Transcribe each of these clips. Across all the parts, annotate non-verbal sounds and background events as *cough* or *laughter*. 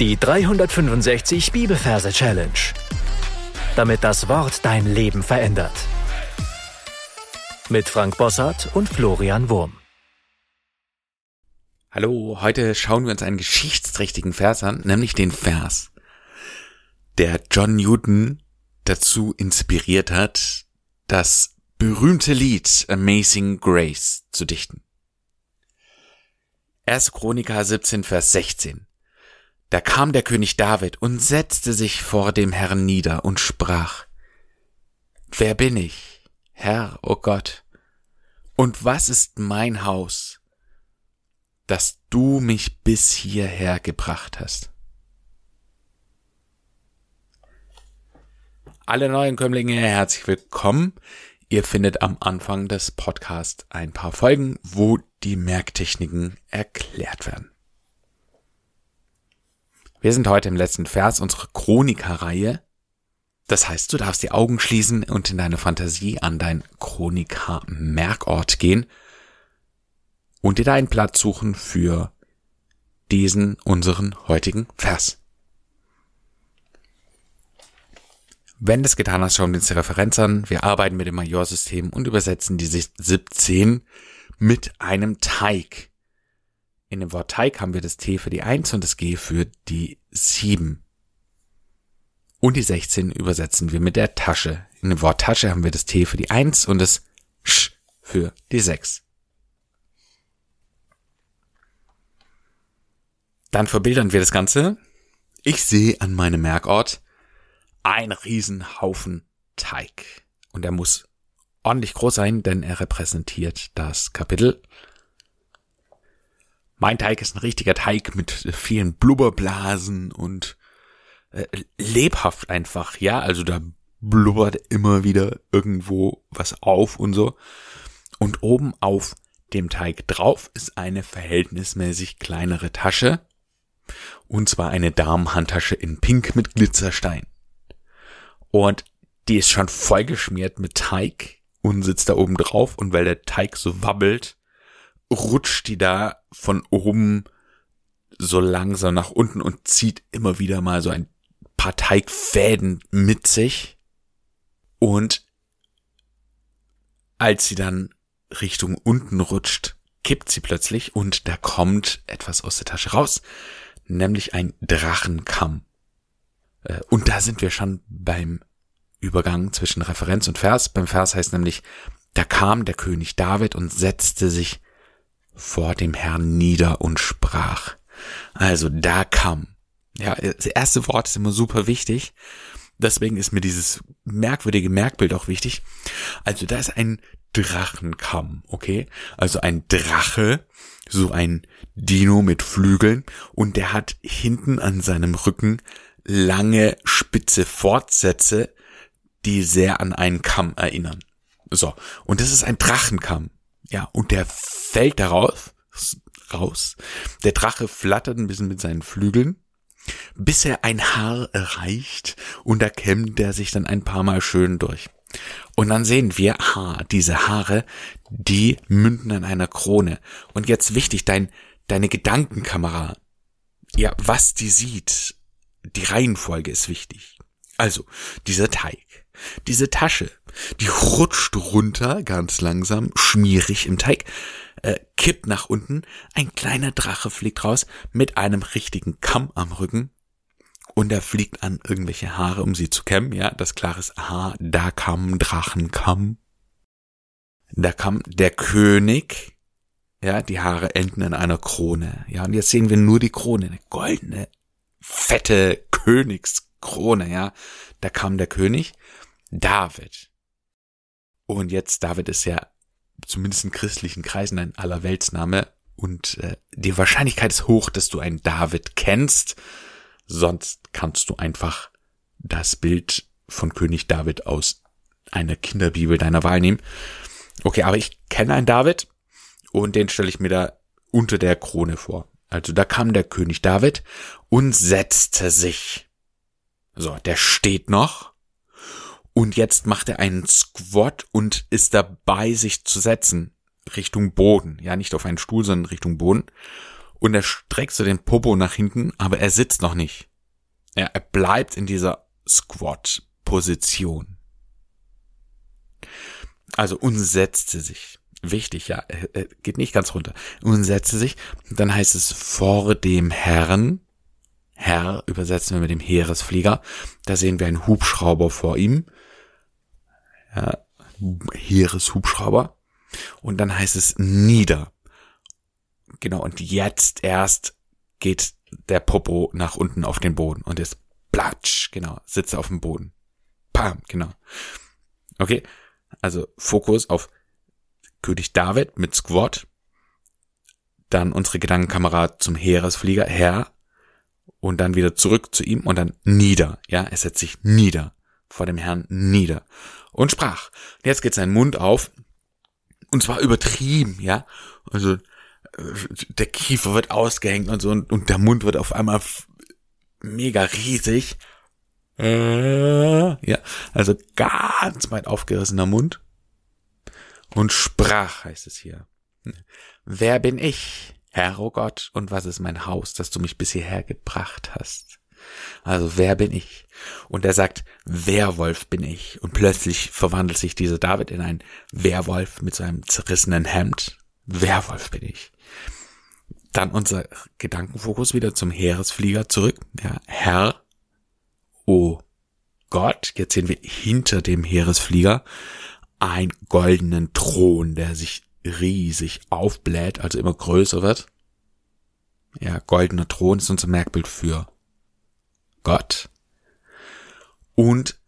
Die 365 Bibelverse Challenge. Damit das Wort dein Leben verändert. Mit Frank Bossart und Florian Wurm. Hallo, heute schauen wir uns einen geschichtsträchtigen Vers an, nämlich den Vers, der John Newton dazu inspiriert hat, das berühmte Lied Amazing Grace zu dichten. 1. Chroniker 17, Vers 16. Da kam der König David und setzte sich vor dem Herrn nieder und sprach, Wer bin ich, Herr, o oh Gott, und was ist mein Haus, dass du mich bis hierher gebracht hast? Alle neuen Kömmlinge, herzlich willkommen. Ihr findet am Anfang des Podcasts ein paar Folgen, wo die Merktechniken erklärt werden. Wir sind heute im letzten Vers unserer Chroniker-Reihe. Das heißt, du darfst die Augen schließen und in deine Fantasie an dein Chroniker-Merkort gehen und dir da einen Platz suchen für diesen unseren heutigen Vers. Wenn du es getan hast, schauen wir uns die Referenz an. Wir arbeiten mit dem Majorsystem und übersetzen die 17 mit einem Teig. In dem Wort Teig haben wir das T für die 1 und das G für die 7. Und die 16 übersetzen wir mit der Tasche. In dem Wort Tasche haben wir das T für die 1 und das Sch für die 6. Dann verbildern wir das Ganze. Ich sehe an meinem Merkort ein Riesenhaufen Teig. Und er muss ordentlich groß sein, denn er repräsentiert das Kapitel mein Teig ist ein richtiger Teig mit vielen Blubberblasen und äh, lebhaft einfach, ja, also da blubbert immer wieder irgendwo was auf und so. Und oben auf dem Teig drauf ist eine verhältnismäßig kleinere Tasche. Und zwar eine Damenhandtasche in Pink mit Glitzerstein. Und die ist schon vollgeschmiert mit Teig und sitzt da oben drauf. Und weil der Teig so wabbelt, rutscht die da von oben so langsam nach unten und zieht immer wieder mal so ein paar Teigfäden mit sich. Und als sie dann Richtung unten rutscht, kippt sie plötzlich und da kommt etwas aus der Tasche raus, nämlich ein Drachenkamm. Äh, und da sind wir schon beim Übergang zwischen Referenz und Vers. Beim Vers heißt nämlich, da kam der König David und setzte sich vor dem Herrn nieder und sprach. Also da kam. Ja, das erste Wort ist immer super wichtig. Deswegen ist mir dieses merkwürdige Merkbild auch wichtig. Also da ist ein Drachenkamm, okay? Also ein Drache, so ein Dino mit Flügeln und der hat hinten an seinem Rücken lange spitze Fortsätze, die sehr an einen Kamm erinnern. So, und das ist ein Drachenkamm. Ja, und der fällt darauf, raus. Der Drache flattert ein bisschen mit seinen Flügeln, bis er ein Haar erreicht und da kämmt er sich dann ein paar Mal schön durch. Und dann sehen wir, ha, diese Haare, die münden an einer Krone. Und jetzt wichtig, dein, deine Gedankenkamera. Ja, was die sieht, die Reihenfolge ist wichtig. Also, dieser Teig, diese Tasche, die rutscht runter, ganz langsam, schmierig im Teig, äh, kippt nach unten, ein kleiner Drache fliegt raus mit einem richtigen Kamm am Rücken. Und er fliegt an irgendwelche Haare, um sie zu kämmen, ja, das klar ist, aha, da kam Drachenkamm. Da kam der König, ja, die Haare enden in einer Krone, ja, und jetzt sehen wir nur die Krone, eine goldene, fette Königskrone, ja, da kam der König, David. Und jetzt, David ist ja zumindest in christlichen Kreisen ein Allerweltsname und äh, die Wahrscheinlichkeit ist hoch, dass du einen David kennst. Sonst kannst du einfach das Bild von König David aus einer Kinderbibel deiner Wahl nehmen. Okay, aber ich kenne einen David und den stelle ich mir da unter der Krone vor. Also da kam der König David und setzte sich. So, der steht noch und jetzt macht er einen Squat und ist dabei, sich zu setzen. Richtung Boden. Ja, nicht auf einen Stuhl, sondern Richtung Boden. Und er streckt so den Popo nach hinten, aber er sitzt noch nicht. Ja, er bleibt in dieser Squat-Position. Also und setzte sich. Wichtig, ja, er geht nicht ganz runter. Und setzte sich. Dann heißt es vor dem Herrn. Herr übersetzen wir mit dem Heeresflieger. Da sehen wir einen Hubschrauber vor ihm. Ja, Heereshubschrauber. Und dann heißt es nieder. Genau, und jetzt erst geht der Popo nach unten auf den Boden und ist platsch, genau, sitze auf dem Boden. Pam, genau. Okay, also Fokus auf König David mit Squat, dann unsere Gedankenkamera zum Heeresflieger, Herr, und dann wieder zurück zu ihm und dann nieder, ja, er setzt sich nieder, vor dem Herrn nieder und sprach. Jetzt geht sein Mund auf, und zwar übertrieben, ja, also der Kiefer wird ausgehängt und so und, und der Mund wird auf einmal mega riesig. Äh, ja, also ganz weit aufgerissener Mund. Und sprach, heißt es hier. Wer bin ich, Herr, oh Gott, und was ist mein Haus, das du mich bis hierher gebracht hast? Also wer bin ich? Und er sagt, Werwolf bin ich. Und plötzlich verwandelt sich dieser David in einen Werwolf mit seinem zerrissenen Hemd. Werwolf bin ich. Dann unser Gedankenfokus wieder zum Heeresflieger zurück. Ja, Herr, oh Gott, jetzt sehen wir hinter dem Heeresflieger einen goldenen Thron, der sich riesig aufbläht, also immer größer wird. Ja, goldener Thron ist unser Merkbild für Gott. Und,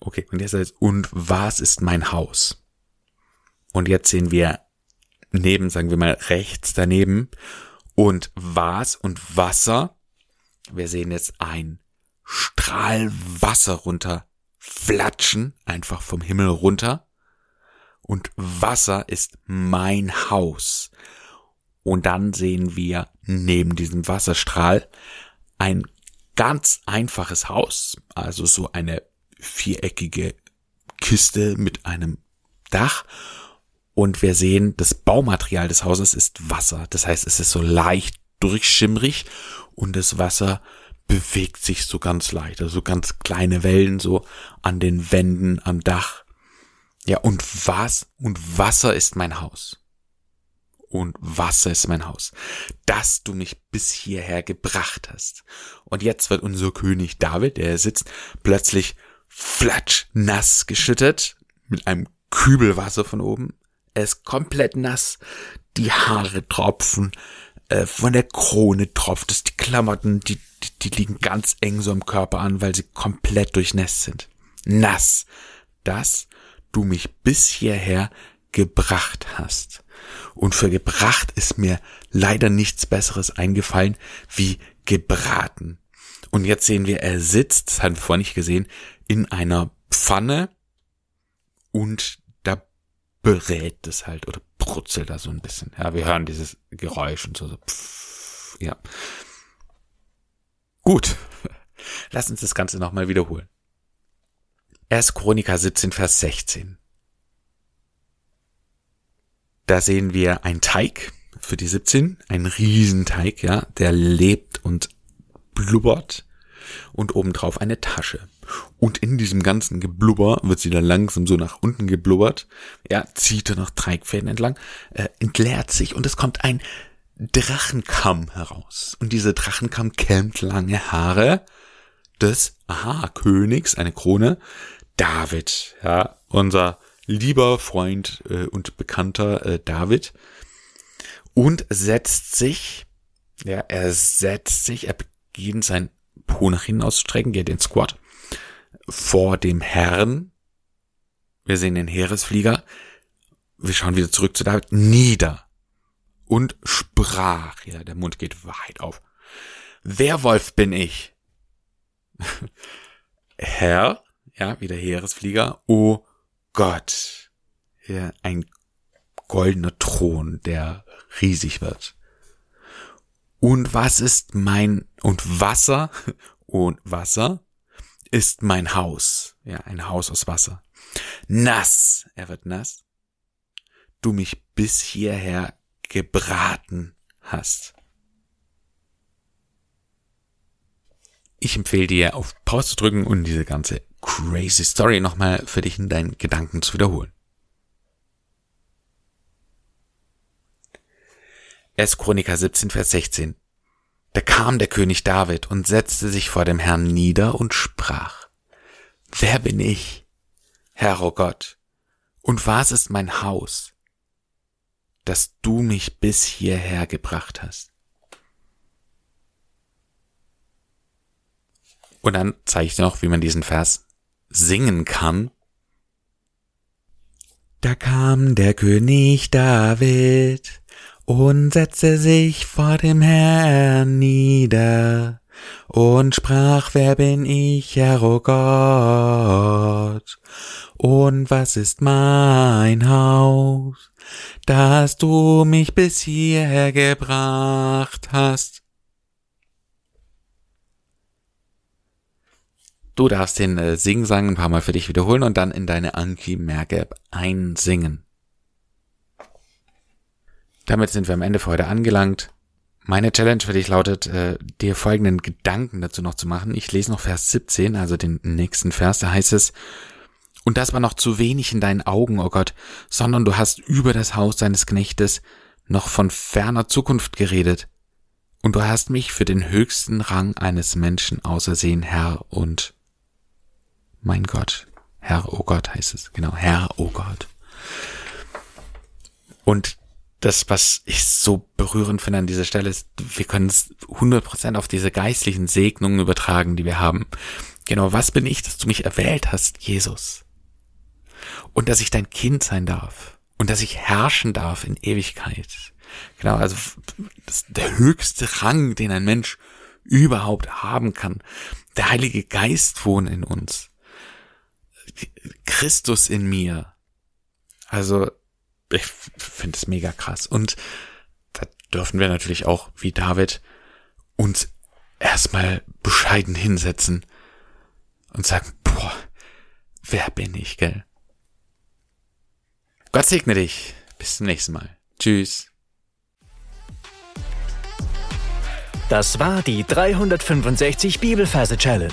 okay, und jetzt heißt, und was ist mein Haus? Und jetzt sehen wir neben, sagen wir mal, rechts daneben und was und Wasser. Wir sehen jetzt ein Strahl Wasser runter flatschen, einfach vom Himmel runter. Und Wasser ist mein Haus. Und dann sehen wir neben diesem Wasserstrahl ein ganz einfaches Haus, also so eine viereckige Kiste mit einem Dach und wir sehen, das Baumaterial des Hauses ist Wasser. Das heißt, es ist so leicht durchschimmrig und das Wasser bewegt sich so ganz leicht. Also ganz kleine Wellen so an den Wänden, am Dach. Ja, und was? Und Wasser ist mein Haus. Und Wasser ist mein Haus. Dass du mich bis hierher gebracht hast. Und jetzt wird unser König David, der sitzt, plötzlich flatsch nass geschüttet mit einem Kübel Wasser von oben er ist komplett nass. Die Haare tropfen. Äh, von der Krone tropft es. Die Klamotten, die, die, die liegen ganz eng so am Körper an, weil sie komplett durchnässt sind. Nass. Dass du mich bis hierher gebracht hast. Und für gebracht ist mir leider nichts Besseres eingefallen wie gebraten. Und jetzt sehen wir, er sitzt, das haben wir vorhin nicht gesehen, in einer Pfanne und berät es halt oder brutzelt da so ein bisschen. Ja, wir hören dieses Geräusch und so, so pff, ja. Gut. *laughs* Lass uns das Ganze nochmal wiederholen. Erst Chroniker 17, Vers 16. Da sehen wir ein Teig für die 17, ein Riesenteig, ja, der lebt und blubbert und obendrauf eine Tasche. Und in diesem ganzen Geblubber wird sie dann langsam so nach unten geblubbert, ja, zieht er noch Dreieckfäden entlang, äh, entleert sich und es kommt ein Drachenkamm heraus. Und diese Drachenkamm kämmt lange Haare des, aha, Königs, eine Krone, David, ja, unser lieber Freund äh, und Bekannter äh, David, und setzt sich, ja, er setzt sich, er beginnt sein Po nach hinten auszustrecken, geht den Squat vor dem Herrn. Wir sehen den Heeresflieger. Wir schauen wieder zurück zu David. Nieder. Und sprach. Ja, der Mund geht weit auf. Werwolf bin ich. *laughs* Herr, ja, wieder Heeresflieger. Oh Gott. Ja, ein goldener Thron, der riesig wird. Und was ist mein, und Wasser, *laughs* und Wasser ist mein Haus. Ja, ein Haus aus Wasser. Nass, er wird nass. Du mich bis hierher gebraten hast. Ich empfehle dir, auf Pause zu drücken und diese ganze crazy Story nochmal für dich in deinen Gedanken zu wiederholen. 1. Chroniker 17, Vers 16. Da kam der König David und setzte sich vor dem Herrn nieder und sprach, Wer bin ich, Herr, o oh Gott, und was ist mein Haus, dass du mich bis hierher gebracht hast? Und dann zeige ich dir noch, wie man diesen Vers singen kann. Da kam der König David und setzte sich vor dem Herrn nieder und sprach, wer bin ich, Herr, o oh Gott, und was ist mein Haus, dass du mich bis hierher gebracht hast. Du darfst den äh, Singsang ein paar Mal für dich wiederholen und dann in deine Anki-Merk-App einsingen. Damit sind wir am Ende für heute angelangt. Meine Challenge für dich lautet, äh, dir folgenden Gedanken dazu noch zu machen. Ich lese noch Vers 17, also den nächsten Vers, da heißt es, und das war noch zu wenig in deinen Augen, oh Gott, sondern du hast über das Haus deines Knechtes noch von ferner Zukunft geredet. Und du hast mich für den höchsten Rang eines Menschen ausersehen, Herr und mein Gott. Herr, oh Gott heißt es. Genau, Herr, oh Gott. Und das, was ich so berührend finde an dieser Stelle, ist, wir können es 100% auf diese geistlichen Segnungen übertragen, die wir haben. Genau, was bin ich, dass du mich erwählt hast, Jesus? Und dass ich dein Kind sein darf. Und dass ich herrschen darf in Ewigkeit. Genau, also das ist der höchste Rang, den ein Mensch überhaupt haben kann. Der Heilige Geist wohnt in uns. Christus in mir. Also ich finde es mega krass. Und da dürfen wir natürlich auch, wie David, uns erstmal bescheiden hinsetzen und sagen, boah, wer bin ich, gell? Gott segne dich. Bis zum nächsten Mal. Tschüss. Das war die 365 Bibelferse Challenge.